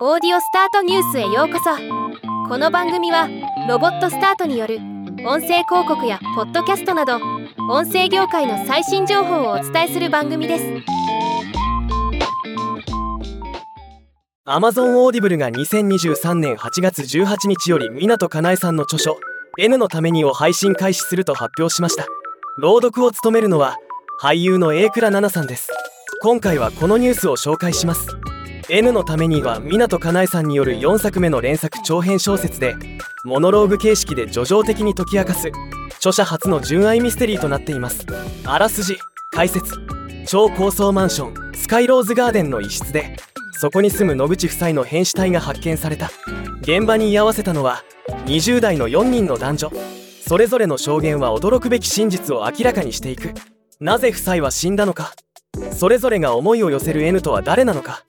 オーディオスタートニュースへようこそ。この番組はロボットスタートによる音声広告やポッドキャストなど音声業界の最新情報をお伝えする番組です。Amazon オーディブルが2023年8月18日より湊かなえさんの著書 N のためにを配信開始すると発表しました。朗読を務めるのは俳優の榮倉奈々さんです。今回はこのニュースを紹介します。N のためには湊かなえさんによる4作目の連作長編小説でモノローグ形式で叙情的に解き明かす著者初の純愛ミステリーとなっています。あらすじ解説。超高層マンションスカイローズガーデンの一室でそこに住む野口夫妻の変死体が発見された。現場に居合わせたのは20代の4人の男女。それぞれの証言は驚くべき真実を明らかにしていく。なぜ夫妻は死んだのか。それぞれが思いを寄せる N とは誰なのか。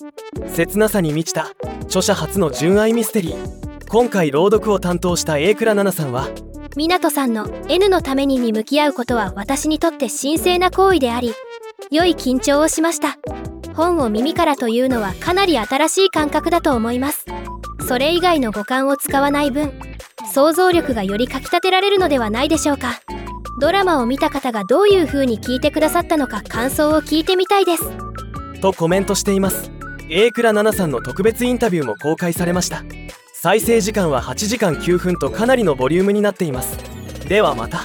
切なさに満ちた著者初の純愛ミステリー。今回朗読を担当した榮倉奈々さんは湊さんの N のためにに向き合うことは私にとって神聖な行為であり良い緊張をしました。本を耳からというのはかなり新しい感覚だと思います。それ以外の五感を使わない分想像力がよりかきたてられるのではないでしょうか。ドラマを見た方がどういう風に聞いてくださったのか感想を聞いてみたいです。とコメントしています榮倉奈々さんの特別インタビューも公開されました。再生時間は8時間9分とかなりのボリュームになっています。ではまた。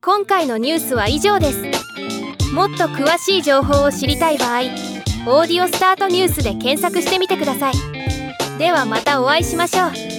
今回のニュースは以上です。もっと詳しい情報を知りたい場合「オーディオスタートニュース」で検索してみてください。ではまたお会いしましょう。